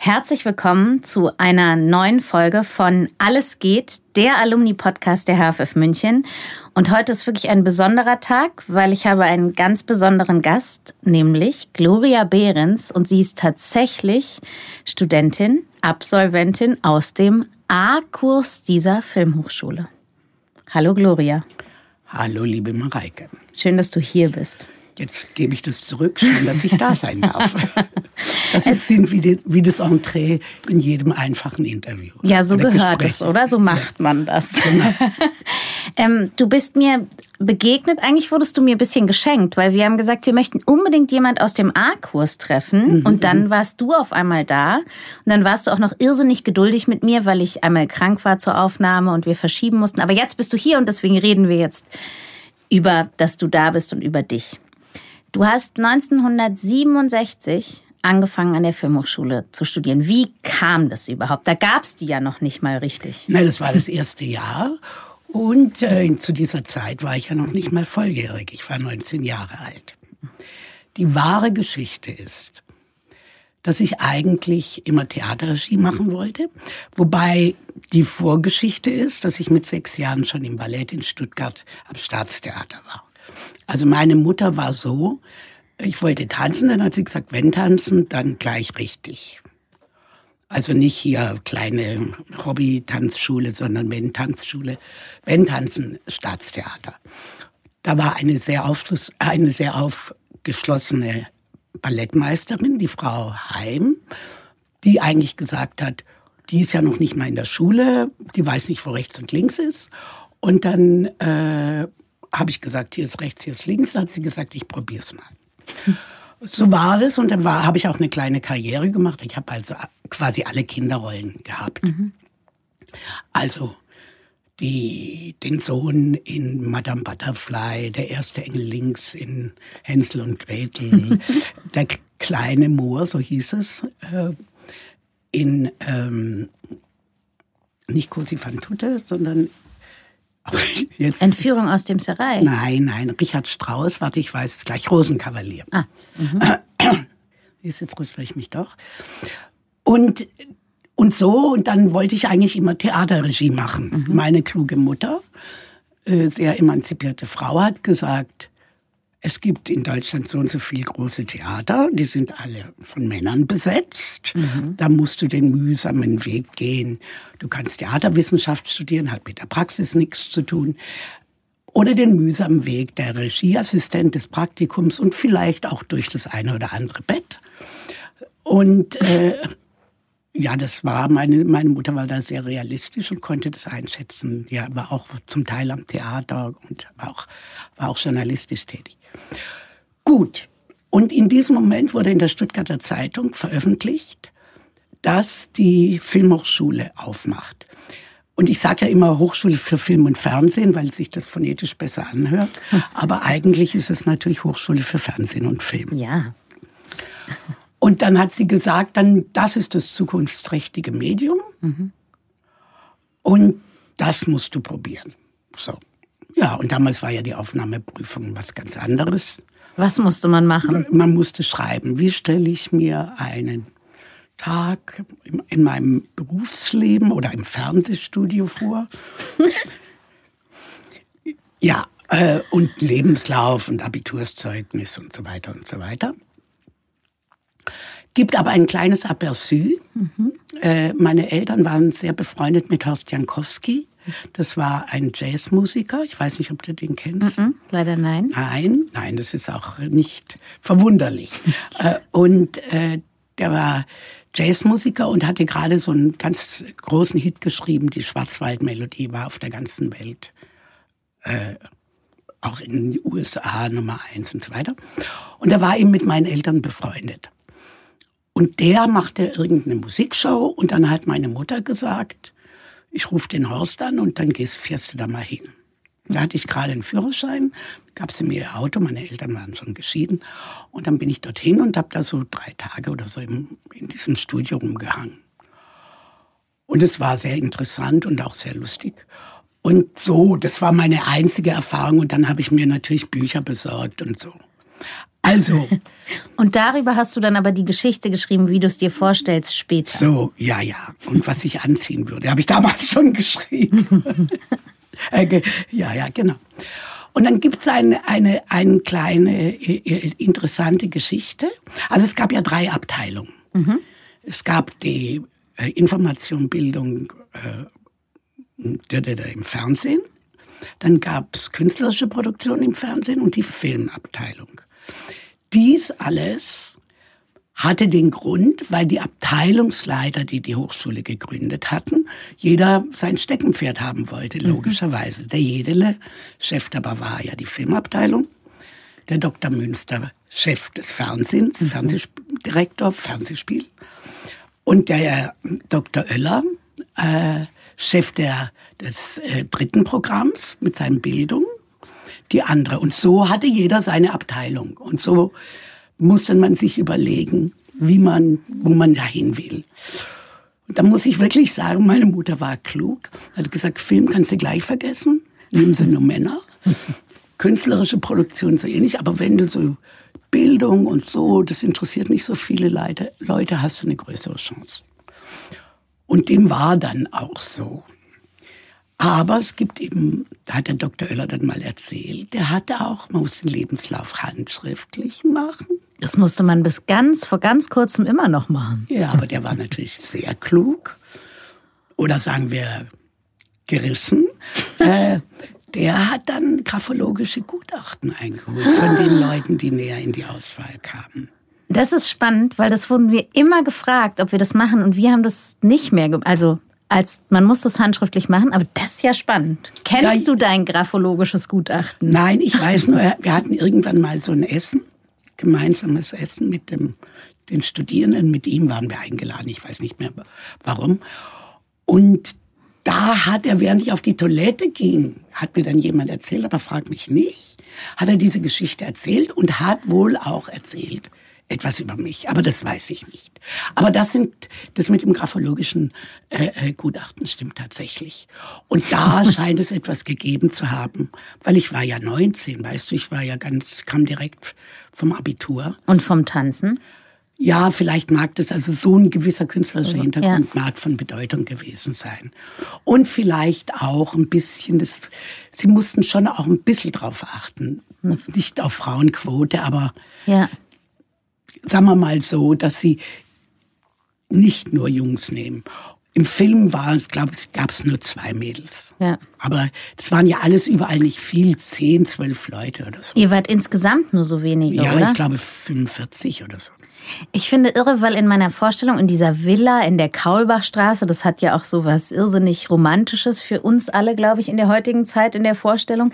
Herzlich willkommen zu einer neuen Folge von Alles geht, der Alumni-Podcast der HFF München. Und heute ist wirklich ein besonderer Tag, weil ich habe einen ganz besonderen Gast, nämlich Gloria Behrens. Und sie ist tatsächlich Studentin, Absolventin aus dem A-Kurs dieser Filmhochschule. Hallo Gloria. Hallo liebe Mareike. Schön, dass du hier bist. Jetzt gebe ich das zurück, schön, dass ich da sein darf. Das ist wie, wie, das Entree in jedem einfachen Interview. Ja, so gehört Gespräch. es, oder? So macht man das. Genau. ähm, du bist mir begegnet, eigentlich wurdest du mir ein bisschen geschenkt, weil wir haben gesagt, wir möchten unbedingt jemand aus dem A-Kurs treffen. Mhm. Und dann warst du auf einmal da. Und dann warst du auch noch irrsinnig geduldig mit mir, weil ich einmal krank war zur Aufnahme und wir verschieben mussten. Aber jetzt bist du hier und deswegen reden wir jetzt über, dass du da bist und über dich. Du hast 1967 angefangen an der Filmhochschule zu studieren. Wie kam das überhaupt? Da gab es die ja noch nicht mal richtig. Nein, das war das erste Jahr. Und äh, zu dieser Zeit war ich ja noch nicht mal volljährig. Ich war 19 Jahre alt. Die wahre Geschichte ist, dass ich eigentlich immer Theaterregie machen wollte. Wobei die Vorgeschichte ist, dass ich mit sechs Jahren schon im Ballett in Stuttgart am Staatstheater war. Also meine Mutter war so, ich wollte tanzen, dann hat sie gesagt, wenn tanzen, dann gleich richtig. Also nicht hier kleine Hobby-Tanzschule, sondern wenn Tanzschule, wenn Tanzen Staatstheater. Da war eine sehr, aufschluss, eine sehr aufgeschlossene Ballettmeisterin, die Frau Heim, die eigentlich gesagt hat, die ist ja noch nicht mal in der Schule, die weiß nicht, wo rechts und links ist. Und dann äh, habe ich gesagt, hier ist rechts, hier ist links. Dann hat sie gesagt, ich probiere es mal. So war es und dann habe ich auch eine kleine Karriere gemacht. Ich habe also quasi alle Kinderrollen gehabt. Mhm. Also die, den Sohn in Madame Butterfly, der erste Engel links in Hänsel und Gretel, der kleine Moor, so hieß es, äh, in ähm, nicht Cosi van Tutte, sondern Jetzt, Entführung aus dem Serai? Nein, nein, Richard Strauss, warte, ich weiß es gleich, Rosenkavalier. Ah, mhm. Jetzt rüstle ich mich doch. Und, und so, und dann wollte ich eigentlich immer Theaterregie machen. Mhm. Meine kluge Mutter, äh, sehr emanzipierte Frau, hat gesagt, es gibt in Deutschland so und so viele große Theater, die sind alle von Männern besetzt. Mhm. Da musst du den mühsamen Weg gehen. Du kannst Theaterwissenschaft studieren, hat mit der Praxis nichts zu tun. Oder den mühsamen Weg der Regieassistent des Praktikums und vielleicht auch durch das eine oder andere Bett. Und äh, ja, das war, meine, meine Mutter war da sehr realistisch und konnte das einschätzen. Ja, war auch zum Teil am Theater und war auch, war auch journalistisch tätig. Gut. Und in diesem Moment wurde in der Stuttgarter Zeitung veröffentlicht, dass die Filmhochschule aufmacht. Und ich sage ja immer Hochschule für Film und Fernsehen, weil sich das phonetisch besser anhört. Aber eigentlich ist es natürlich Hochschule für Fernsehen und Film. Ja. Und dann hat sie gesagt, dann das ist das zukunftsträchtige Medium. Mhm. Und das musst du probieren. So. Ja, und damals war ja die Aufnahmeprüfung was ganz anderes. Was musste man machen? Man musste schreiben, wie stelle ich mir einen Tag in meinem Berufsleben oder im Fernsehstudio vor. ja, äh, und Lebenslauf und Abiturszeugnis und so weiter und so weiter. Gibt aber ein kleines Aperçu. Mhm. Äh, meine Eltern waren sehr befreundet mit Horst Jankowski. Das war ein Jazzmusiker. Ich weiß nicht, ob du den kennst. Mm leider nein. Nein, nein, das ist auch nicht verwunderlich. Äh, und äh, der war Jazzmusiker und hatte gerade so einen ganz großen Hit geschrieben. Die Schwarzwaldmelodie war auf der ganzen Welt, äh, auch in den USA Nummer eins und so weiter. Und er war eben mit meinen Eltern befreundet. Und der machte irgendeine Musikshow und dann hat meine Mutter gesagt, ich rufe den Horst an und dann gehst, fährst du da mal hin. Da hatte ich gerade einen Führerschein, gab sie mir ihr Auto, meine Eltern waren schon geschieden. Und dann bin ich dorthin und habe da so drei Tage oder so im, in diesem Studio rumgehangen. Und es war sehr interessant und auch sehr lustig. Und so, das war meine einzige Erfahrung. Und dann habe ich mir natürlich Bücher besorgt und so. Also. Und darüber hast du dann aber die Geschichte geschrieben, wie du es dir vorstellst später. So, ja, ja. Und was ich anziehen würde, habe ich damals schon geschrieben. Äh, ja, ja, genau. Und dann gibt es eine, eine, eine kleine äh, äh, interessante Geschichte. Also es gab ja drei Abteilungen. Mhm. Es gab die Information, Bildung äh, im Fernsehen. Dann gab es künstlerische Produktion im Fernsehen und die Filmabteilung. Dies alles hatte den Grund, weil die Abteilungsleiter, die die Hochschule gegründet hatten, jeder sein Steckenpferd haben wollte, mhm. logischerweise. Der Jedele, Chef war ja die Filmabteilung, der Dr. Münster, Chef des Fernsehens, mhm. Fernsehdirektor, Fernsehspiel, und der Dr. Oeller, äh, Chef der, des äh, dritten Programms mit seinen Bildung, die andere. Und so hatte jeder seine Abteilung. Und so musste man sich überlegen, wie man, wo man dahin will. Und da muss ich wirklich sagen, meine Mutter war klug, hat gesagt, Film kannst du gleich vergessen, nehmen sie nur Männer. Künstlerische Produktion so ähnlich, aber wenn du so Bildung und so, das interessiert nicht so viele Leute, Leute hast du eine größere Chance. Und dem war dann auch so. Aber es gibt eben, da hat der Dr. Oeller dann mal erzählt, der hatte auch, man muss den Lebenslauf handschriftlich machen. Das musste man bis ganz, vor ganz kurzem immer noch machen. Ja, aber der war natürlich sehr klug. Oder sagen wir gerissen. äh, der hat dann graphologische Gutachten eingeholt von den Leuten, die näher in die Auswahl kamen. Das ist spannend, weil das wurden wir immer gefragt, ob wir das machen und wir haben das nicht mehr, also als man muss das handschriftlich machen, aber das ist ja spannend. Kennst ja, du dein graphologisches Gutachten? Nein, ich weiß nur, wir hatten irgendwann mal so ein Essen gemeinsames Essen mit dem, den Studierenden. Mit ihm waren wir eingeladen. Ich weiß nicht mehr warum. Und da hat er, während ich auf die Toilette ging, hat mir dann jemand erzählt, aber frag mich nicht, hat er diese Geschichte erzählt und hat wohl auch erzählt, etwas über mich, aber das weiß ich nicht. Aber das sind, das mit dem graphologischen äh, äh Gutachten stimmt tatsächlich. Und da scheint es etwas gegeben zu haben, weil ich war ja 19, weißt du, ich war ja ganz, kam direkt vom Abitur. Und vom Tanzen? Ja, vielleicht mag das, also so ein gewisser künstlerischer also, Hintergrund ja. mag von Bedeutung gewesen sein. Und vielleicht auch ein bisschen, das, sie mussten schon auch ein bisschen drauf achten. Nicht auf Frauenquote, aber ja sagen wir mal so, dass sie nicht nur Jungs nehmen. Im Film war es, glaube ich, gab es nur zwei Mädels. Ja. Aber das waren ja alles überall nicht viel, zehn, zwölf Leute oder so. Ihr wart insgesamt nur so wenige, ja, oder? Ja, ich glaube 45 oder so. Ich finde irre, weil in meiner Vorstellung in dieser Villa in der Kaulbachstraße, das hat ja auch so was irrsinnig Romantisches für uns alle, glaube ich, in der heutigen Zeit in der Vorstellung.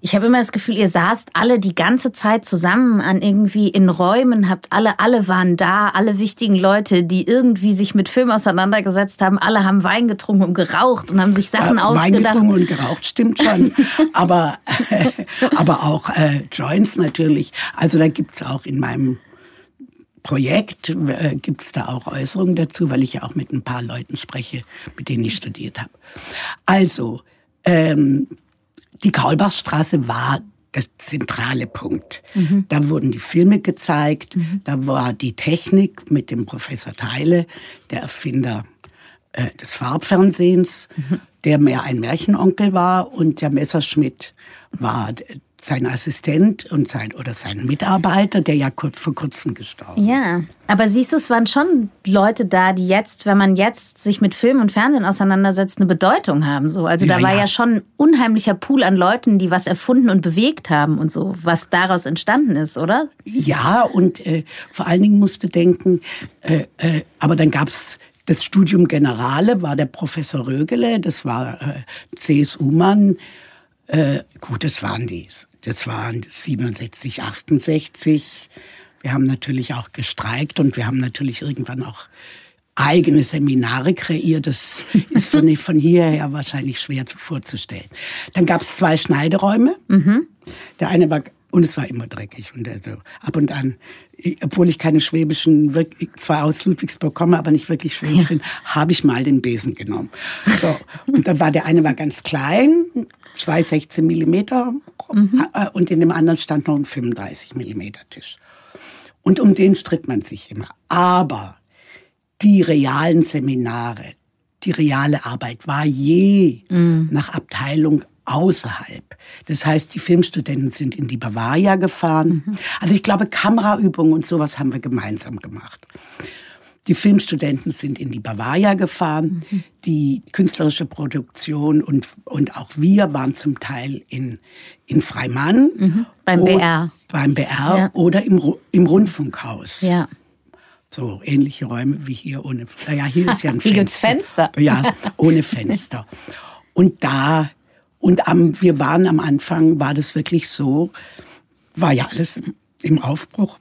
Ich habe immer das Gefühl, ihr saßt alle die ganze Zeit zusammen an irgendwie in Räumen, habt alle, alle waren da, alle wichtigen Leute, die irgendwie sich mit Film auseinandergesetzt haben, alle haben Wein getrunken und geraucht und haben sich Sachen ja, ausgedacht. Wein getrunken und geraucht, stimmt schon. aber, aber auch äh, Joints natürlich. Also da gibt's auch in meinem Projekt äh, gibt es da auch Äußerungen dazu, weil ich ja auch mit ein paar Leuten spreche, mit denen ich studiert habe. Also, ähm, die Kaulbachstraße war der zentrale Punkt. Mhm. Da wurden die Filme gezeigt, mhm. da war die Technik mit dem Professor Teile, der Erfinder äh, des Farbfernsehens, mhm. der mehr ein Märchenonkel war und der Messerschmidt war sein Assistent und sein oder sein Mitarbeiter, der ja kurz vor kurzem gestorben ja. ist. Ja, aber siehst du, es waren schon Leute da, die jetzt, wenn man jetzt sich mit Film und Fernsehen auseinandersetzt, eine Bedeutung haben. So, also ja, da war ja. ja schon ein unheimlicher Pool an Leuten, die was erfunden und bewegt haben und so, was daraus entstanden ist, oder? Ja, und äh, vor allen Dingen musste denken, äh, äh, aber dann gab's das Studium Generale, war der Professor Rögele, das war äh, CSU-Mann. Äh, gut, das waren die das waren 67, 68. Wir haben natürlich auch gestreikt und wir haben natürlich irgendwann auch eigene Seminare kreiert. Das ist von, von hierher wahrscheinlich schwer vorzustellen. Dann gab es zwei Schneideräume. Mhm. Der eine war, und es war immer dreckig. Und also ab und an, obwohl ich keine schwäbischen, zwar aus Ludwigsburg komme, aber nicht wirklich schwäbisch ja. bin, habe ich mal den Besen genommen. So. Und dann war der eine war ganz klein, zwei 16 Millimeter, mhm. Äh, und in dem anderen stand noch ein 35 Millimeter Tisch. Und um den stritt man sich immer. Aber die realen Seminare, die reale Arbeit war je mm. nach Abteilung außerhalb. Das heißt, die Filmstudenten sind in die Bavaria gefahren. Mhm. Also ich glaube, Kameraübungen und sowas haben wir gemeinsam gemacht. Die Filmstudenten sind in die Bavaria gefahren. Mhm. Die künstlerische Produktion und, und auch wir waren zum Teil in, in Freimann. Mhm. Beim BR. Beim BR ja. oder im, im Rundfunkhaus. Ja so ähnliche Räume wie hier ohne. Naja, hier ist ja ein Fenster. Hier gibt's Fenster. Ja, ohne Fenster. Und da und am, wir waren am Anfang, war das wirklich so, war ja alles im Aufbruch.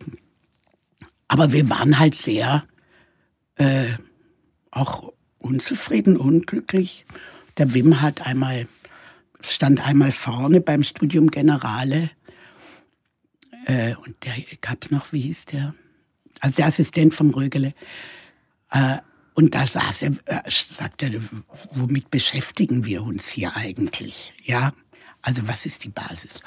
Aber wir waren halt sehr äh, auch unzufrieden, unglücklich. Der Wim hat einmal, stand einmal vorne beim Studium Generale. Äh, und der gab noch, wie hieß der? also der Assistent vom Rögele. Äh, und da saß er, äh, sagte, womit beschäftigen wir uns hier eigentlich? Ja, also was ist die Basis?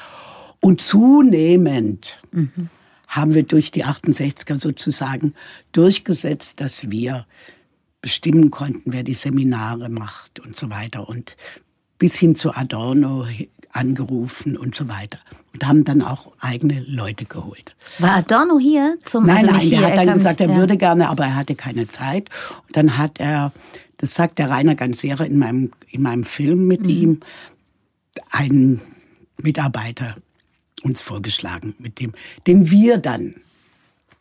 Und zunehmend mhm. Haben wir durch die 68er sozusagen durchgesetzt, dass wir bestimmen konnten, wer die Seminare macht und so weiter. Und bis hin zu Adorno angerufen und so weiter. Und haben dann auch eigene Leute geholt. War Adorno hier zum Nein, also nein, er hat dann gesagt, er würde gerne, aber er hatte keine Zeit. Und dann hat er, das sagt der Rainer Ganzera in meinem, in meinem Film mit mhm. ihm, einen Mitarbeiter uns vorgeschlagen, mit dem, den wir dann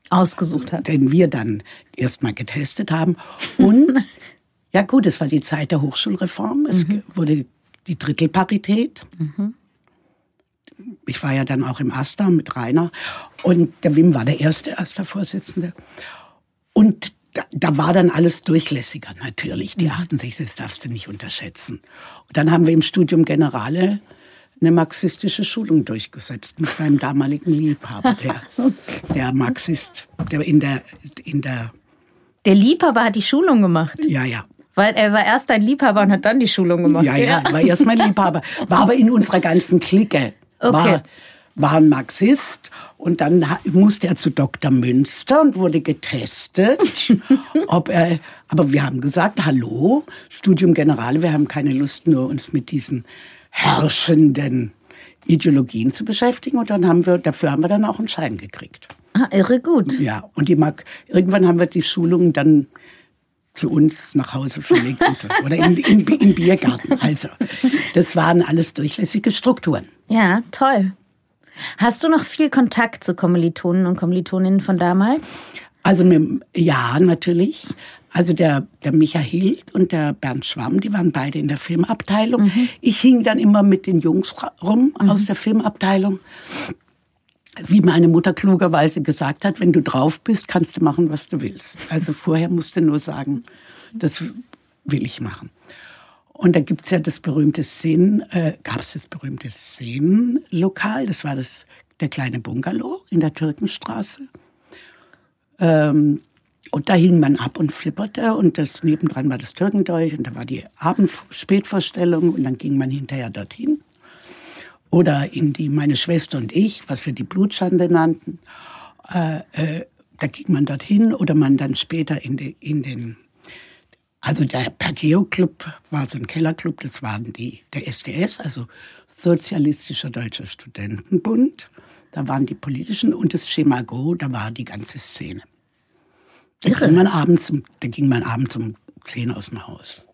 ausgesucht haben. Den wir dann erstmal getestet haben. Und ja gut, es war die Zeit der Hochschulreform. Es mhm. wurde die Drittelparität. Mhm. Ich war ja dann auch im AStA mit Rainer und der Wim war der erste AStA-Vorsitzende. Und da, da, war dann alles durchlässiger natürlich. Die 68, mhm. das darfst du nicht unterschätzen. Und dann haben wir im Studium Generale eine marxistische Schulung durchgesetzt mit meinem damaligen Liebhaber, der, der Marxist, der in der, in der der Liebhaber hat die Schulung gemacht. Ja, ja. Weil er war erst ein Liebhaber und hat dann die Schulung gemacht. Ja, ja, war erst mein Liebhaber. War aber in unserer ganzen Clique. Okay. War, war ein Marxist und dann musste er zu Dr. Münster und wurde getestet. ob er, aber wir haben gesagt, hallo, Studium Generale, wir haben keine Lust, nur uns mit diesen herrschenden Ideologien zu beschäftigen. Und dann haben wir, dafür haben wir dann auch einen Schein gekriegt. Ah, irre gut. Ja, und die mag, irgendwann haben wir die Schulung dann zu uns nach Hause verlegt oder in, in, in Biergarten. Also, das waren alles durchlässige Strukturen. Ja, toll. Hast du noch viel Kontakt zu Kommilitonen und Kommilitoninnen von damals? Also ja, natürlich. Also der, der Micha Hild und der Bernd Schwamm, die waren beide in der Filmabteilung. Mhm. Ich hing dann immer mit den Jungs rum mhm. aus der Filmabteilung wie meine Mutter klugerweise gesagt hat, wenn du drauf bist, kannst du machen, was du willst. Also vorher musst du nur sagen, das will ich machen. Und da gibt's ja das berühmte Szenen, äh, gab es das berühmte Szenenlokal, das war das, der kleine Bungalow in der Türkenstraße. Ähm, und da hing man ab und flipperte und das nebendran war das Türkendeutsch und da war die Abendspätvorstellung und dann ging man hinterher dorthin oder in die meine Schwester und ich, was wir die Blutschande nannten. Äh, äh, da ging man dorthin oder man dann später in, de, in den, also der Pergeo Club war so ein Kellerclub, das waren die, der SDS, also Sozialistischer Deutscher Studentenbund. Da waren die politischen und das Schema Go, da war die ganze Szene. Da ging man abends, da ging man abends um zehn aus dem Haus.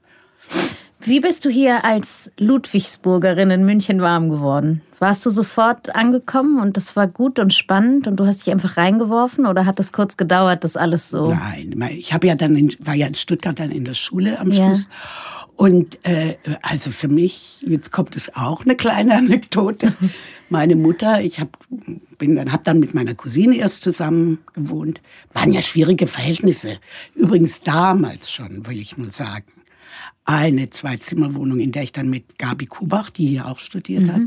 Wie bist du hier als Ludwigsburgerin in München warm geworden? Warst du sofort angekommen und das war gut und spannend und du hast dich einfach reingeworfen oder hat das kurz gedauert, das alles so? Nein, ich habe ja dann in, war ja in Stuttgart dann in der Schule am Schluss Und äh, also für mich, jetzt kommt es auch eine kleine Anekdote. Meine Mutter, ich hab, bin dann, hab dann mit meiner Cousine erst zusammen gewohnt. Waren ja schwierige Verhältnisse. Übrigens damals schon, will ich nur sagen. Eine Zwei-Zimmer-Wohnung, in der ich dann mit Gabi Kubach, die hier auch studiert mhm. hat,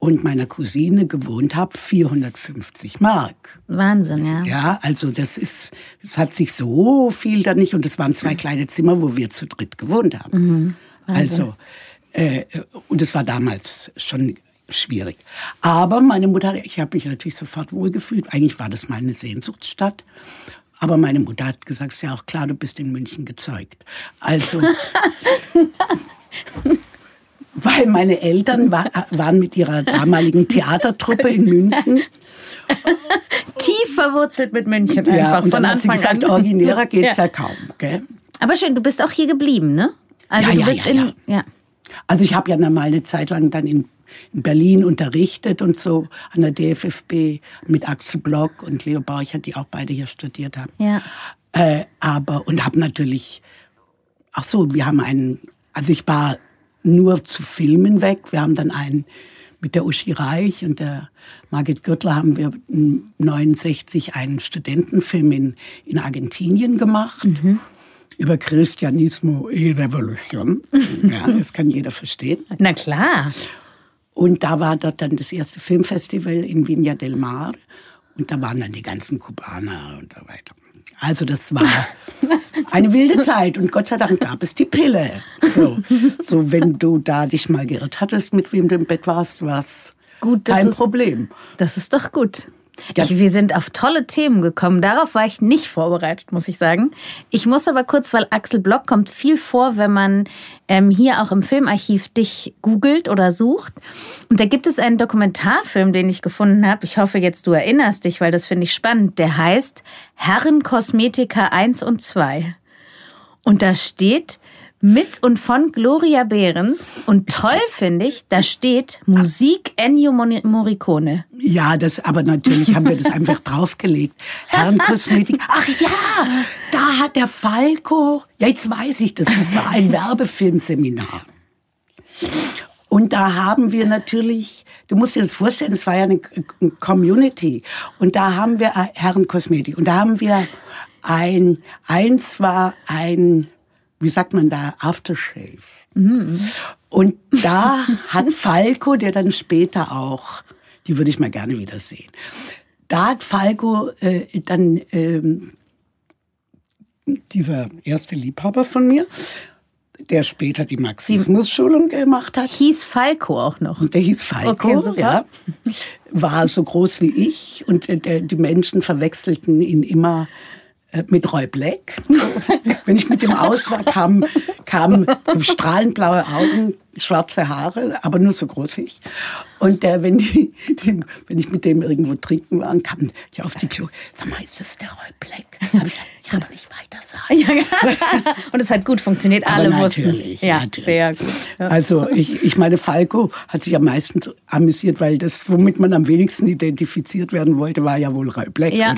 und meiner Cousine gewohnt habe, 450 Mark. Wahnsinn, ja. Ja, also das ist, es hat sich so viel da nicht und es waren zwei kleine Zimmer, wo wir zu dritt gewohnt haben. Mhm. Also, äh, und es war damals schon schwierig. Aber meine Mutter, ich habe mich natürlich sofort wohlgefühlt. Eigentlich war das meine Sehnsuchtsstadt. Aber meine Mutter hat gesagt, es ist ja auch klar, du bist in München gezeugt. Also weil meine Eltern war, waren mit ihrer damaligen Theatertruppe in München. Tief verwurzelt mit München einfach. Ja, und dann hat sie gesagt, an. originärer geht's ja. ja kaum. Gell? Aber schön, du bist auch hier geblieben, ne? Also ja, ja, ja, in, ja. Also ich habe ja mal eine Zeit lang dann in, in, Berlin unterrichtet und so an der DFFB mit Axel Block und Leo Borchert, die auch beide hier studiert haben. Ja. Äh, aber und habe natürlich, ach so, wir haben einen, also ich war nur zu Filmen weg. Wir haben dann einen mit der Uschi Reich und der Margit Gürtler haben wir 69 einen Studentenfilm in, in Argentinien gemacht. Mhm. Über Christianismo e Revolution. Ja, das kann jeder verstehen. Na klar. Und da war dort dann das erste Filmfestival in Viña del Mar. Und da waren dann die ganzen Kubaner und so weiter. Also das war eine wilde Zeit und Gott sei Dank gab es die Pille. So, so wenn du da dich mal geirrt hattest, mit wem du im Bett warst, war es kein ist, Problem. Das ist doch gut. Ich, wir sind auf tolle Themen gekommen. Darauf war ich nicht vorbereitet, muss ich sagen. Ich muss aber kurz, weil Axel Block kommt viel vor, wenn man ähm, hier auch im Filmarchiv dich googelt oder sucht. Und da gibt es einen Dokumentarfilm, den ich gefunden habe. Ich hoffe jetzt, du erinnerst dich, weil das finde ich spannend. Der heißt Herrenkosmetika 1 und 2. Und da steht, mit und von Gloria Behrens. Und toll finde ich, da steht Musik Ennio Morricone. Ja, das, aber natürlich haben wir das einfach draufgelegt. Herrenkosmetik. Ach ja, da hat der Falco, ja, jetzt weiß ich das, das war ein Werbefilmseminar. Und da haben wir natürlich, du musst dir das vorstellen, es war ja eine Community. Und da haben wir äh, Herrenkosmetik. Und da haben wir ein, eins war ein wie sagt man da, Aftershave. Mhm. Und da hat Falco, der dann später auch, die würde ich mal gerne wiedersehen, da hat Falco äh, dann ähm, dieser erste Liebhaber von mir, der später die Marxismus-Schulung gemacht hat. Hieß Falco auch noch. Und der hieß Falco, okay, ja. War so groß wie ich und äh, die Menschen verwechselten ihn immer mit Roy Black. Wenn ich mit dem aus war, kamen kam strahlend blaue Augen, schwarze Haare, aber nur so groß wie ich. Und äh, wenn, die, die, wenn ich mit dem irgendwo trinken war, kam ich auf die Klo. Sag mal, ist das der Roy Black? Hab ich gesagt, ja, aber nicht weiter sagen. Und es hat gut funktioniert, alle aber wussten es. Ja, natürlich. sehr gut. Ja. Also ich, ich meine, Falco hat sich am meisten amüsiert, weil das, womit man am wenigsten identifiziert werden wollte, war ja wohl Roy Black. Ja.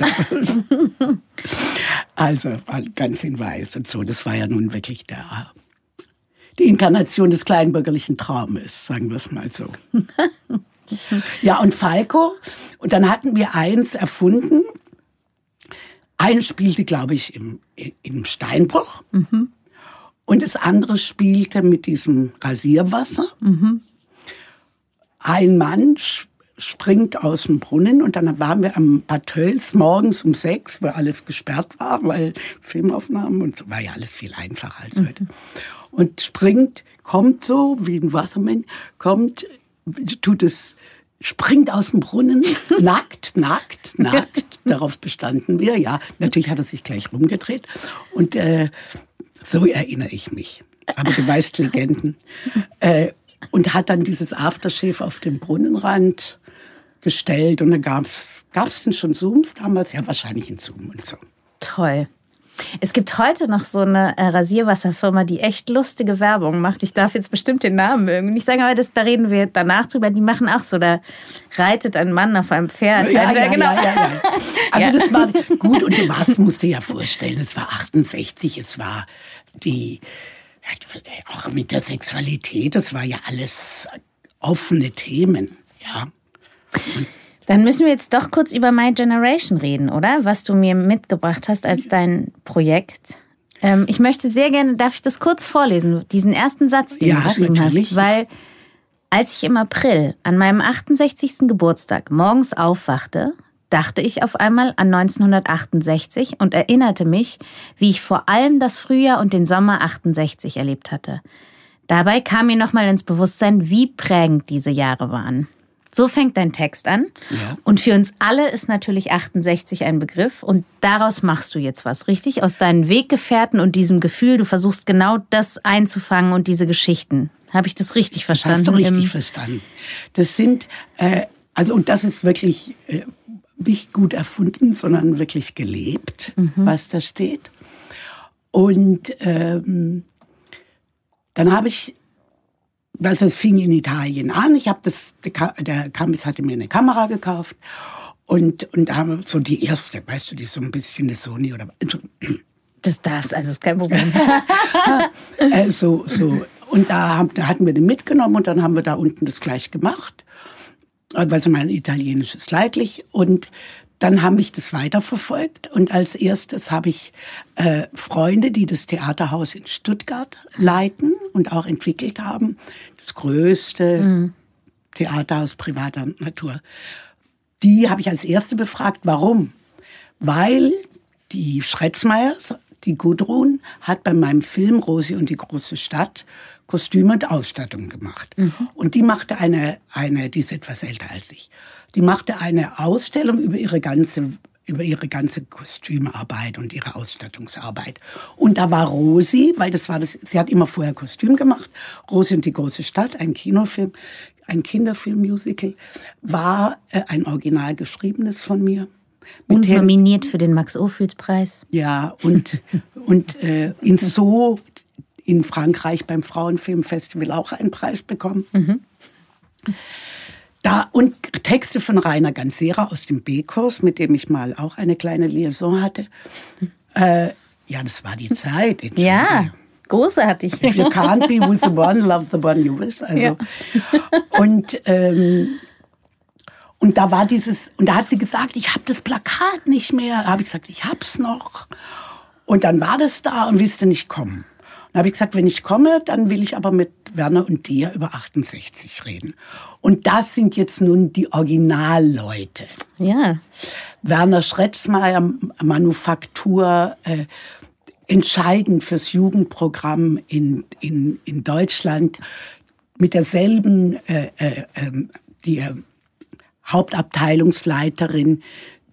also ganz in weiß und so. Das war ja nun wirklich der die Inkarnation des kleinbürgerlichen Traumes, sagen wir es mal so. ja, und Falco, und dann hatten wir eins erfunden. Eins spielte, glaube ich, im, im Steinbruch. Mhm. Und das andere spielte mit diesem Rasierwasser. Mhm. Ein Mann springt aus dem Brunnen und dann waren wir am Bad Tölz morgens um sechs, wo alles gesperrt war, weil Filmaufnahmen und so war ja alles viel einfacher als mhm. heute und springt, kommt so wie ein Wassermann, kommt, tut es, springt aus dem Brunnen, nackt, nackt, nackt. Darauf bestanden wir, ja. Natürlich hat er sich gleich rumgedreht. Und äh, so erinnere ich mich. Aber du weißt Legenden. Äh, und hat dann dieses Aftershave auf dem Brunnenrand gestellt. Und da gab es denn schon Zooms damals? Ja, wahrscheinlich in Zoom und so. Toll. Es gibt heute noch so eine äh, Rasierwasserfirma, die echt lustige Werbung macht. Ich darf jetzt bestimmt den Namen irgendwie nicht sagen, aber das, da reden wir danach drüber. Die machen auch so, da reitet ein Mann auf einem Pferd. Ja, ja, genau. ja, ja, ja. Also das war gut und du warst, musst dir ja vorstellen, es war 68, es war die auch mit der Sexualität, das war ja alles offene Themen, ja. Und dann müssen wir jetzt doch kurz über My Generation reden, oder? Was du mir mitgebracht hast als dein Projekt. Ähm, ich möchte sehr gerne, darf ich das kurz vorlesen, diesen ersten Satz, den ja, du geschrieben natürlich. hast? Weil als ich im April an meinem 68. Geburtstag morgens aufwachte, dachte ich auf einmal an 1968 und erinnerte mich, wie ich vor allem das Frühjahr und den Sommer 68 erlebt hatte. Dabei kam mir nochmal ins Bewusstsein, wie prägend diese Jahre waren. So fängt dein Text an. Ja. Und für uns alle ist natürlich 68 ein Begriff. Und daraus machst du jetzt was, richtig? Aus deinen Weggefährten und diesem Gefühl, du versuchst genau das einzufangen und diese Geschichten. Habe ich das richtig verstanden? Das hast du richtig verstanden. Das sind, äh, also und das ist wirklich äh, nicht gut erfunden, sondern wirklich gelebt, mhm. was da steht. Und ähm, dann habe ich also es fing in Italien an. Ich habe das, der Camis hatte mir eine Kamera gekauft. Und und da haben wir so die erste, weißt du, die so ein bisschen eine Sony oder das darfst, also ist kein Problem. äh, so so. Und da, haben, da hatten wir den mitgenommen und dann haben wir da unten das gleich gemacht, also mein Italienisch ist leidlich. Und dann habe ich das weiterverfolgt und als erstes habe ich äh, Freunde, die das Theaterhaus in Stuttgart leiten und auch entwickelt haben. Das größte mhm. Theaterhaus privater Natur. Die habe ich als erste befragt. Warum? Weil die Schretzmeyers, die Gudrun, hat bei meinem Film Rosi und die große Stadt Kostüme und Ausstattung gemacht. Mhm. Und die machte eine, eine, die ist etwas älter als ich, die machte eine Ausstellung über ihre ganze über ihre ganze Kostümarbeit und ihre Ausstattungsarbeit. Und da war Rosi, weil das war das, sie hat immer vorher Kostüm gemacht. Rosi und die große Stadt, ein Kinofilm, ein Kinderfilmmusical, war äh, ein original geschriebenes von mir. Und nominiert für den Max-Ophüls-Preis. Ja, und, und äh, in So in Frankreich beim Frauenfilmfestival auch einen Preis bekommen. Mhm. Da, und Texte von Rainer Gansera aus dem B-Kurs, mit dem ich mal auch eine kleine Liaison hatte. Äh, ja, das war die Zeit. Ja, großartig. If you can't be with the one, love the one you wish. Also, ja. und, ähm, und da war dieses, und da hat sie gesagt, ich habe das Plakat nicht mehr. Da habe ich gesagt, ich hab's noch. Und dann war das da und willst du nicht kommen. Dann habe ich gesagt, wenn ich komme, dann will ich aber mit Werner und dir über 68 reden. Und das sind jetzt nun die Originalleute. Ja. Werner Schretzmeier, Manufaktur, äh, entscheidend fürs Jugendprogramm in, in, in Deutschland. Mit derselben, äh, äh, ähm, die äh, Hauptabteilungsleiterin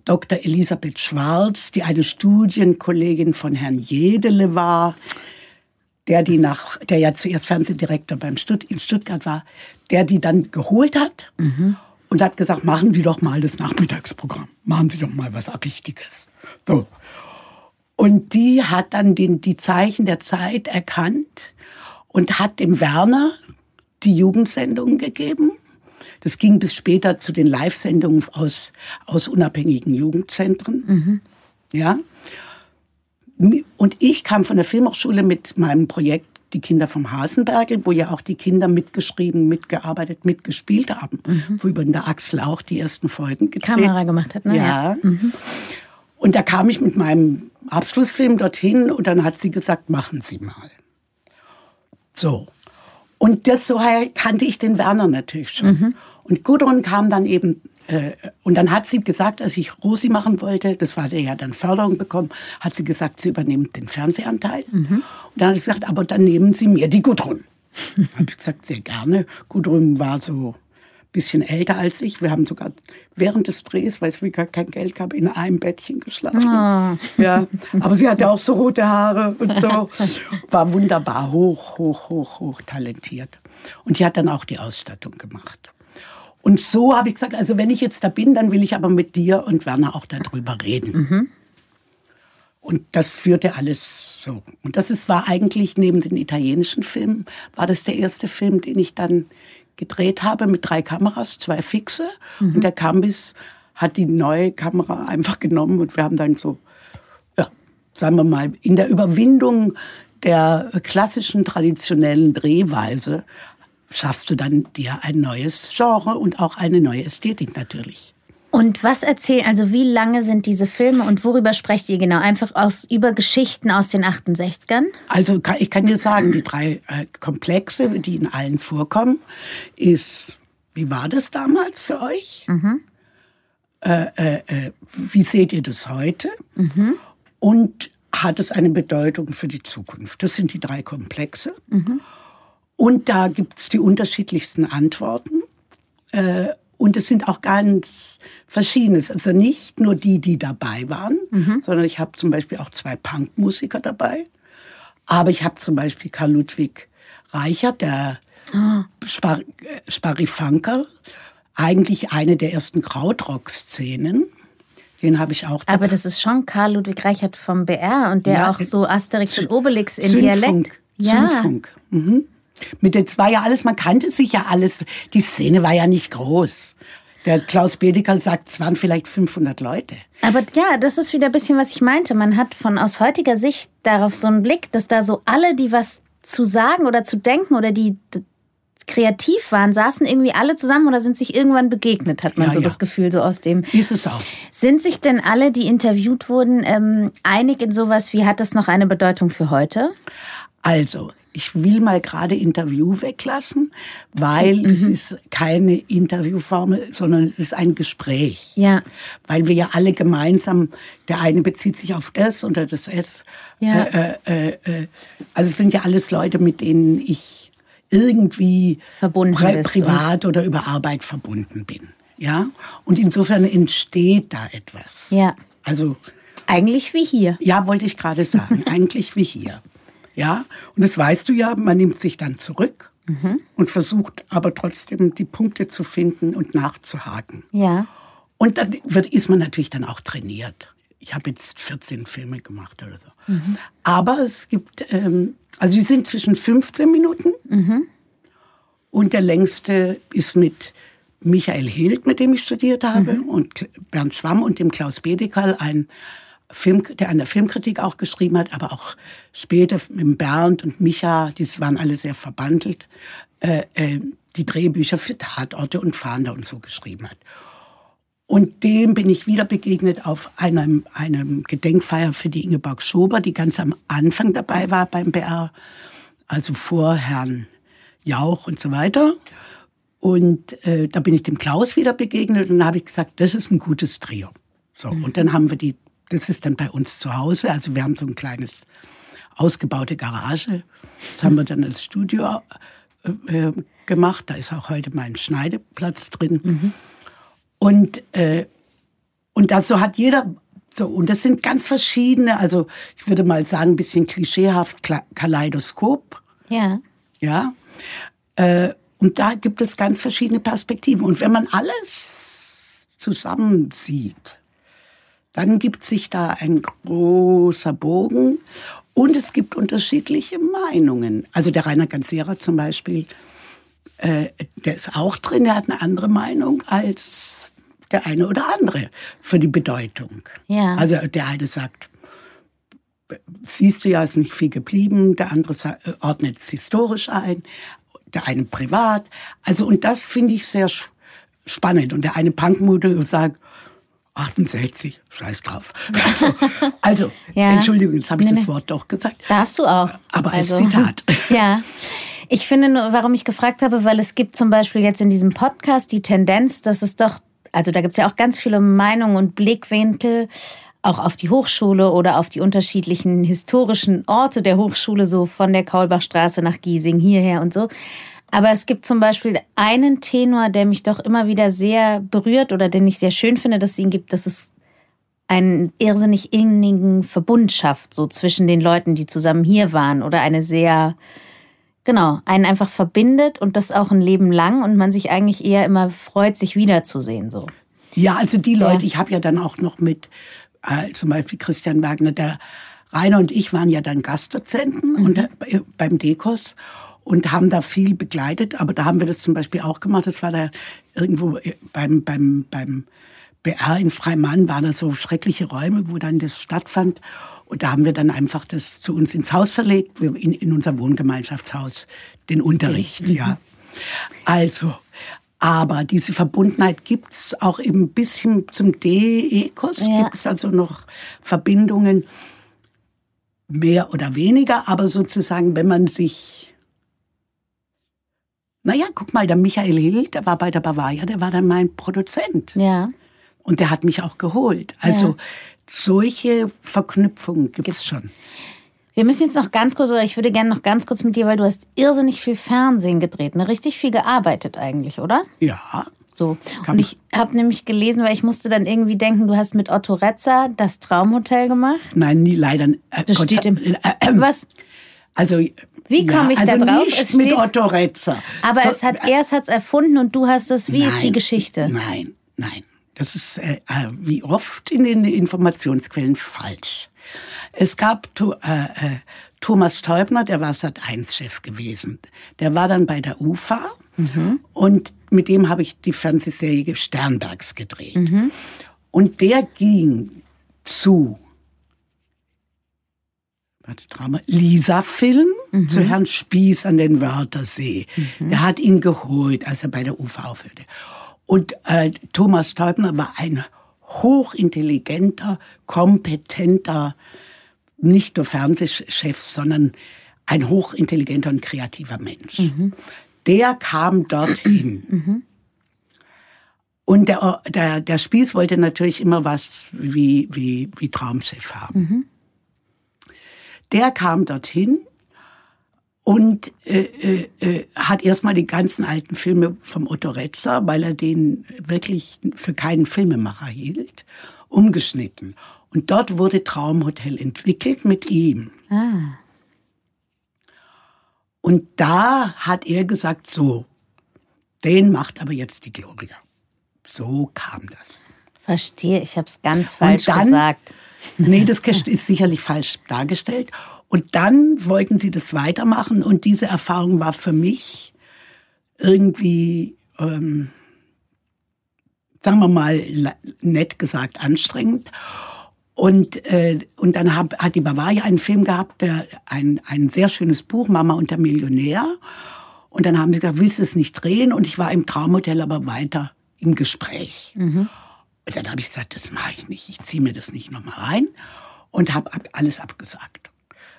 Dr. Elisabeth Schwarz, die eine Studienkollegin von Herrn Jedele war der die nach, der ja zuerst Fernsehdirektor beim Stutt, in Stuttgart war, der die dann geholt hat mhm. und hat gesagt, machen Sie doch mal das Nachmittagsprogramm, machen Sie doch mal was Richtiges. So. Und die hat dann den, die Zeichen der Zeit erkannt und hat dem Werner die Jugendsendungen gegeben. Das ging bis später zu den Live-Sendungen aus, aus unabhängigen Jugendzentren. Mhm. Ja. Und ich kam von der Filmhochschule mit meinem Projekt Die Kinder vom Hasenbergel, wo ja auch die Kinder mitgeschrieben, mitgearbeitet, mitgespielt haben. Mhm. Wo über der Axel auch die ersten Folgen gedreht. Kamera gemacht hat, ne? Ja. ja. Mhm. Und da kam ich mit meinem Abschlussfilm dorthin und dann hat sie gesagt, machen Sie mal. So. Und das so kannte ich den Werner natürlich schon. Mhm. Und Gudrun kam dann eben äh, und dann hat sie gesagt, als ich Rosi machen wollte, das war der ja dann Förderung bekommen, hat sie gesagt, sie übernimmt den Fernsehanteil. Mhm. Und dann hat sie gesagt, aber dann nehmen Sie mir die Gudrun. habe ich gesagt, sehr gerne. Gudrun war so bisschen älter als ich. Wir haben sogar während des Drehs, weil es gar kein Geld gab, in einem Bettchen geschlafen. Oh. Ja, aber sie hatte auch so rote Haare und so. War wunderbar, hoch, hoch, hoch, hoch talentiert. Und die hat dann auch die Ausstattung gemacht. Und so habe ich gesagt, also wenn ich jetzt da bin, dann will ich aber mit dir und Werner auch darüber reden. Mhm. Und das führte alles so. Und das ist, war eigentlich neben den italienischen Filmen, war das der erste Film, den ich dann gedreht habe mit drei Kameras, zwei fixe. Mhm. Und der Cambis hat die neue Kamera einfach genommen und wir haben dann so, ja, sagen wir mal, in der Überwindung der klassischen traditionellen Drehweise schaffst du dann dir ein neues Genre und auch eine neue Ästhetik natürlich. Und was erzählen, also wie lange sind diese Filme und worüber sprecht ihr genau? Einfach aus, über Geschichten aus den 68ern? Also ich kann dir sagen, die drei äh, Komplexe, die in allen vorkommen, ist, wie war das damals für euch? Mhm. Äh, äh, äh wie seht ihr das heute? Mhm. Und hat es eine Bedeutung für die Zukunft? Das sind die drei Komplexe. Mhm. Und da gibt es die unterschiedlichsten Antworten. Äh, und es sind auch ganz verschiedenes. Also nicht nur die, die dabei waren, mhm. sondern ich habe zum Beispiel auch zwei Punkmusiker dabei. Aber ich habe zum Beispiel Karl Ludwig Reichert, der oh. Spar äh, Sparifunkel, eigentlich eine der ersten Krautrock-Szenen. Den habe ich auch. Dabei. Aber das ist schon Karl Ludwig Reichert vom BR und der ja, auch so Asterix und Obelix in Zündfunk, Dialekt. Ja. Zündfunk. Mhm. Mit den zwei ja alles, man kannte sich ja alles. Die Szene war ja nicht groß. Der Klaus Bedekerl sagt, es waren vielleicht 500 Leute. Aber ja, das ist wieder ein bisschen, was ich meinte. Man hat von aus heutiger Sicht darauf so einen Blick, dass da so alle, die was zu sagen oder zu denken oder die kreativ waren, saßen irgendwie alle zusammen oder sind sich irgendwann begegnet, hat man ja, so ja. das Gefühl, so aus dem. Ist es auch. Sind sich denn alle, die interviewt wurden, ähm, einig in sowas wie, hat das noch eine Bedeutung für heute? Also, ich will mal gerade Interview weglassen, weil mhm. es ist keine Interviewformel, sondern es ist ein Gespräch. Ja. Weil wir ja alle gemeinsam, der eine bezieht sich auf das oder das S. Ja. Äh, äh, äh, also es sind ja alles Leute, mit denen ich irgendwie verbunden pri privat oder über Arbeit verbunden bin. Ja. Und insofern entsteht da etwas. Ja. Also eigentlich wie hier. Ja, wollte ich gerade sagen. eigentlich wie hier. Ja, und das weißt du ja, man nimmt sich dann zurück mhm. und versucht aber trotzdem die Punkte zu finden und nachzuhaken. Ja. Und dann wird, ist man natürlich dann auch trainiert. Ich habe jetzt 14 Filme gemacht oder so. Mhm. Aber es gibt, ähm, also die sind zwischen 15 Minuten mhm. und der längste ist mit Michael Hild, mit dem ich studiert habe, mhm. und Bernd Schwamm und dem Klaus Bedekal, ein Film, der an der Filmkritik auch geschrieben hat, aber auch später mit Bernd und Micha, die waren alle sehr verbandelt, äh, äh, die Drehbücher für Tatorte und Fahnder und so geschrieben hat. Und dem bin ich wieder begegnet auf einem, einem Gedenkfeier für die Ingeborg Schober, die ganz am Anfang dabei war beim BR, also vor Herrn Jauch und so weiter. Und äh, da bin ich dem Klaus wieder begegnet und da habe ich gesagt, das ist ein gutes Trio. So, mhm. und dann haben wir die das ist dann bei uns zu Hause. Also wir haben so ein kleines ausgebaute Garage. Das haben wir dann als Studio äh, äh, gemacht. Da ist auch heute mein Schneideplatz drin. Mhm. Und, äh, und dazu hat jeder so, und das sind ganz verschiedene, also ich würde mal sagen, ein bisschen klischeehaft Kaleidoskop. Ja. Ja. Äh, und da gibt es ganz verschiedene Perspektiven. Und wenn man alles zusammensieht, dann gibt sich da ein großer Bogen und es gibt unterschiedliche Meinungen. Also der Rainer Ganzera zum Beispiel, äh, der ist auch drin, der hat eine andere Meinung als der eine oder andere für die Bedeutung. Ja. Also der eine sagt, siehst du ja, ist nicht viel geblieben, der andere ordnet es historisch ein, der eine privat. Also und das finde ich sehr spannend. Und der eine Punkmude sagt, 68, scheiß drauf. Also, also ja. Entschuldigung, jetzt habe ich nee, das Wort doch gesagt. Darfst du auch. Aber als also, Zitat. Ja. Ich finde nur, warum ich gefragt habe, weil es gibt zum Beispiel jetzt in diesem Podcast die Tendenz, dass es doch, also da gibt es ja auch ganz viele Meinungen und Blickwinkel, auch auf die Hochschule oder auf die unterschiedlichen historischen Orte der Hochschule, so von der Kaulbachstraße nach Giesing hierher und so. Aber es gibt zum Beispiel einen Tenor, der mich doch immer wieder sehr berührt oder den ich sehr schön finde, dass es ihn gibt, dass es einen irrsinnig innigen Verbund schafft, so zwischen den Leuten, die zusammen hier waren oder eine sehr, genau, einen einfach verbindet und das auch ein Leben lang und man sich eigentlich eher immer freut, sich wiederzusehen, so. Ja, also die Leute, ja. ich habe ja dann auch noch mit äh, zum Beispiel Christian Wagner, der Rainer und ich waren ja dann Gastdozenten mhm. und, äh, beim Dekos und haben da viel begleitet. Aber da haben wir das zum Beispiel auch gemacht. Das war da irgendwo beim, beim, beim BR in Freimann waren da so schreckliche Räume, wo dann das stattfand. Und da haben wir dann einfach das zu uns ins Haus verlegt, in, in unser Wohngemeinschaftshaus, den Unterricht, mhm. ja. Also, aber diese Verbundenheit gibt's auch eben bis hin zum D-Ecos, ja. gibt's also noch Verbindungen, mehr oder weniger, aber sozusagen, wenn man sich naja, guck mal, der Michael Hill, der war bei der Bavaria, der war dann mein Produzent. Ja. Und der hat mich auch geholt. Also ja. solche Verknüpfungen gibt es schon. Wir müssen jetzt noch ganz kurz, oder ich würde gerne noch ganz kurz mit dir, weil du hast irrsinnig viel Fernsehen gedreht, ne? richtig viel gearbeitet eigentlich, oder? Ja. So. Und ich habe nämlich gelesen, weil ich musste dann irgendwie denken, du hast mit Otto Retzer das Traumhotel gemacht. Nein, nie leider. Äh, das steht im, äh, äh, was? Also wie komme ich also da drauf? Nicht es mit Otto Retzer. Aber so, es hat er es hat's erfunden und du hast es. Wie nein, ist die Geschichte? Nein, nein. Das ist äh, äh, wie oft in den Informationsquellen falsch. Es gab äh, äh, Thomas Teubner, der war Sat1-Chef gewesen. Der war dann bei der UFA mhm. und mit dem habe ich die Fernsehserie Sternbergs gedreht. Mhm. Und der ging zu Drama, Lisa-Film mhm. zu Herrn Spieß an den Wörthersee. Mhm. Der hat ihn geholt, als er bei der UFA aufhörte. Und äh, Thomas Teubner war ein hochintelligenter, kompetenter, nicht nur Fernsehchef, sondern ein hochintelligenter und kreativer Mensch. Mhm. Der kam dorthin. Mhm. Und der, der, der Spieß wollte natürlich immer was wie, wie, wie Traumschiff haben. Der kam dorthin und äh, äh, äh, hat erstmal die ganzen alten Filme vom Otto Retzer, weil er den wirklich für keinen Filmemacher hielt, umgeschnitten. Und dort wurde Traumhotel entwickelt mit ihm. Ah. Und da hat er gesagt, so, den macht aber jetzt die Gloria. So kam das. Verstehe, ich habe es ganz falsch dann, gesagt. Nee, das ist sicherlich falsch dargestellt. Und dann wollten sie das weitermachen und diese Erfahrung war für mich irgendwie, ähm, sagen wir mal, nett gesagt, anstrengend. Und, äh, und dann hab, hat die Bavaria einen Film gehabt, der, ein, ein sehr schönes Buch, Mama und der Millionär. Und dann haben sie gesagt, willst du es nicht drehen? Und ich war im Traumhotel aber weiter im Gespräch. Mhm. Und dann habe ich gesagt, das mache ich nicht, ich ziehe mir das nicht nochmal rein und habe alles abgesagt.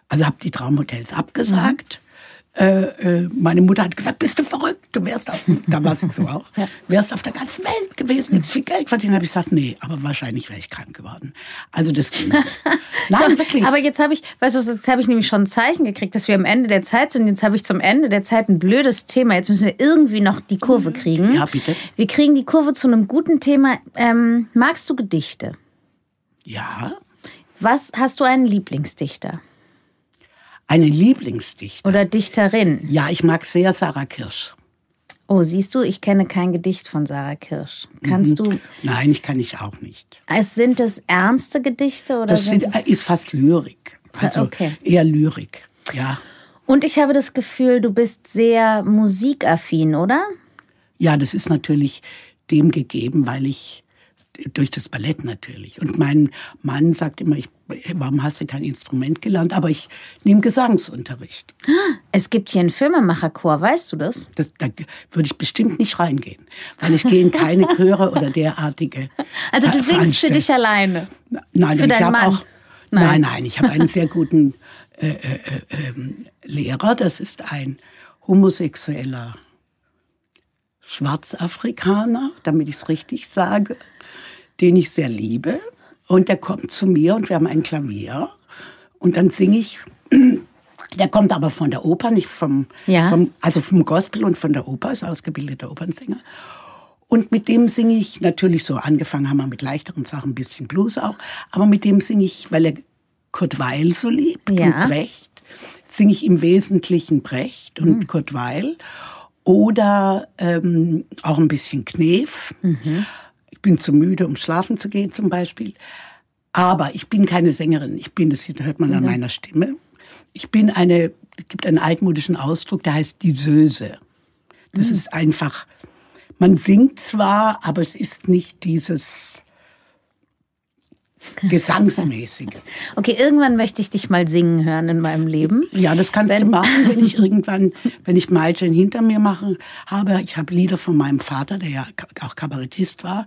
Also habe die Traumhotels abgesagt. Mhm. Äh, äh, meine Mutter hat gesagt, bist du verrückt? Du wärst auf, da warst du auch, wärst auf der ganzen Welt gewesen, jetzt viel Geld verdienen. Habe ich gesagt, nee, aber wahrscheinlich wäre ich krank geworden. Also das ging. Nein, so, wirklich. Aber jetzt habe ich, weißt du, jetzt habe ich nämlich schon ein Zeichen gekriegt, dass wir am Ende der Zeit sind. Jetzt habe ich zum Ende der Zeit ein blödes Thema. Jetzt müssen wir irgendwie noch die Kurve mhm. kriegen. Ja, bitte. Wir kriegen die Kurve zu einem guten Thema. Ähm, magst du Gedichte? Ja. Was hast du einen Lieblingsdichter? Eine Lieblingsdichter. Oder Dichterin. Ja, ich mag sehr Sarah Kirsch. Oh, siehst du, ich kenne kein Gedicht von Sarah Kirsch. Kannst mhm. du? Nein, ich kann ich auch nicht. Es sind es ernste Gedichte oder? Das sind, ist fast Lyrik. Also okay. eher Lyrik, ja. Und ich habe das Gefühl, du bist sehr musikaffin, oder? Ja, das ist natürlich dem gegeben, weil ich durch das Ballett natürlich. Und mein Mann sagt immer, ich, warum hast du kein Instrument gelernt? Aber ich nehme Gesangsunterricht. Es gibt hier einen Filmemacherchor, weißt du das? das? Da würde ich bestimmt nicht reingehen, weil ich gehe in keine Chöre oder derartige. Also du singst für dich alleine? Nein, für ich habe auch. Nein, nein, nein ich habe einen sehr guten äh, äh, äh, Lehrer. Das ist ein homosexueller Schwarzafrikaner, damit ich es richtig sage den ich sehr liebe. Und der kommt zu mir und wir haben ein Klavier. Und dann singe ich. Der kommt aber von der Oper, nicht vom, ja. vom, also vom Gospel und von der Oper, ist ausgebildeter Opernsänger. Und mit dem singe ich natürlich so, angefangen haben wir mit leichteren Sachen, ein bisschen Blues auch, aber mit dem singe ich, weil er Kurt Weil so liebt ja. und Brecht, singe ich im Wesentlichen Brecht und mhm. Kurt Weil oder ähm, auch ein bisschen Knef. Mhm bin zu müde, um schlafen zu gehen zum Beispiel. Aber ich bin keine Sängerin. Ich bin, das hört man an mhm. meiner Stimme. Ich bin eine, es gibt einen altmodischen Ausdruck, der heißt die Söse. Das mhm. ist einfach, man singt zwar, aber es ist nicht dieses Gesangsmäßige. Okay, irgendwann möchte ich dich mal singen hören in meinem Leben. Ja, das kannst wenn, du machen, wenn ich irgendwann, wenn ich Mädchen hinter mir mache, habe. Ich habe Lieder von meinem Vater, der ja auch Kabarettist war,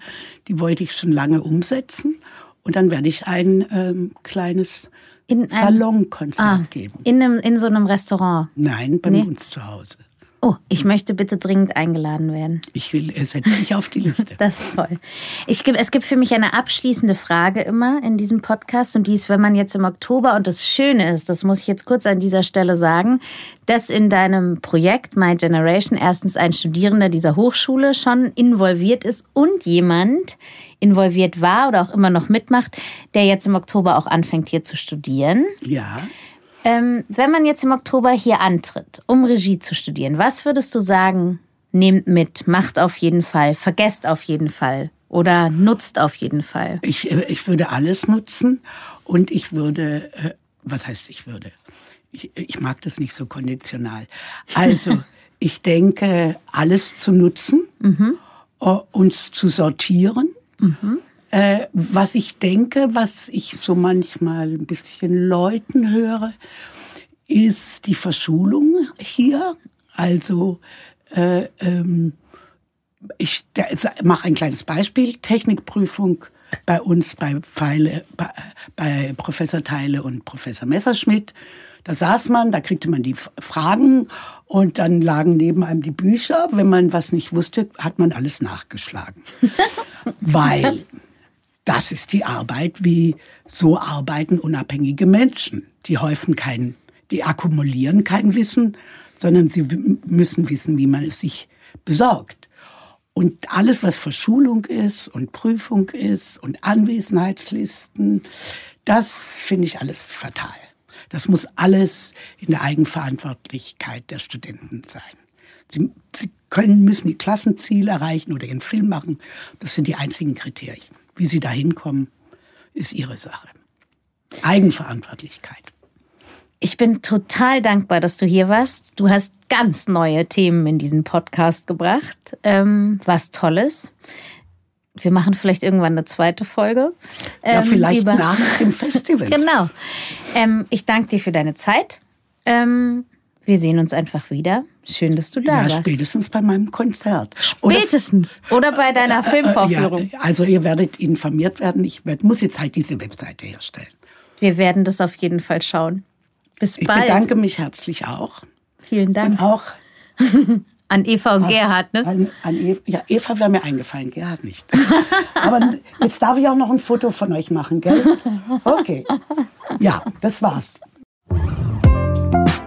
die wollte ich schon lange umsetzen. Und dann werde ich ein ähm, kleines in Salonkonzert ah, geben. In, einem, in so einem Restaurant? Nein, bei nee. uns zu Hause. Oh, ich möchte bitte dringend eingeladen werden. Ich will, setze dich auf die Liste. das ist toll. Ich, es gibt für mich eine abschließende Frage immer in diesem Podcast und die ist, wenn man jetzt im Oktober, und das Schöne ist, das muss ich jetzt kurz an dieser Stelle sagen, dass in deinem Projekt My Generation erstens ein Studierender dieser Hochschule schon involviert ist und jemand involviert war oder auch immer noch mitmacht, der jetzt im Oktober auch anfängt hier zu studieren. Ja. Ähm, wenn man jetzt im Oktober hier antritt, um Regie zu studieren, was würdest du sagen, nehmt mit, macht auf jeden Fall, vergesst auf jeden Fall oder nutzt auf jeden Fall? Ich, äh, ich würde alles nutzen und ich würde, äh, was heißt ich würde? Ich, ich mag das nicht so konditional. Also, ich denke, alles zu nutzen, mhm. Äh, uns zu sortieren. Mhm. Äh, was ich denke, was ich so manchmal ein bisschen Leuten höre, ist die Verschulung hier. Also äh, ähm, ich mache ein kleines Beispiel. Technikprüfung bei uns bei, Pfeile, bei, bei Professor Teile und Professor Messerschmidt. Da saß man, da kriegte man die Fragen und dann lagen neben einem die Bücher. Wenn man was nicht wusste, hat man alles nachgeschlagen. Weil das ist die Arbeit, wie so arbeiten unabhängige Menschen. Die häufen kein, die akkumulieren kein Wissen, sondern sie müssen wissen, wie man es sich besorgt. Und alles, was Verschulung ist und Prüfung ist und Anwesenheitslisten, das finde ich alles fatal. Das muss alles in der Eigenverantwortlichkeit der Studenten sein. Sie, sie können, müssen die Klassenziele erreichen oder ihren Film machen. Das sind die einzigen Kriterien. Wie sie da hinkommen, ist ihre Sache. Eigenverantwortlichkeit. Ich bin total dankbar, dass du hier warst. Du hast ganz neue Themen in diesen Podcast gebracht. Ähm, was Tolles. Wir machen vielleicht irgendwann eine zweite Folge. Ähm, ja, vielleicht nach dem Festival. genau. Ähm, ich danke dir für deine Zeit. Ähm, wir sehen uns einfach wieder. Schön, dass du da ja, warst. Ja, spätestens bei meinem Konzert. Spätestens. Oder, Oder bei deiner äh, äh, Filmvorführung. Ja, also ihr werdet informiert werden. Ich werd, muss jetzt halt diese Webseite herstellen. Wir werden das auf jeden Fall schauen. Bis ich bald. Ich bedanke mich herzlich auch. Vielen Dank. Und auch an Eva und an, Gerhard, ne? An, an Eva, ja, Eva wäre mir eingefallen, Gerhard nicht. Aber jetzt darf ich auch noch ein Foto von euch machen, gell? Okay. Ja, das war's.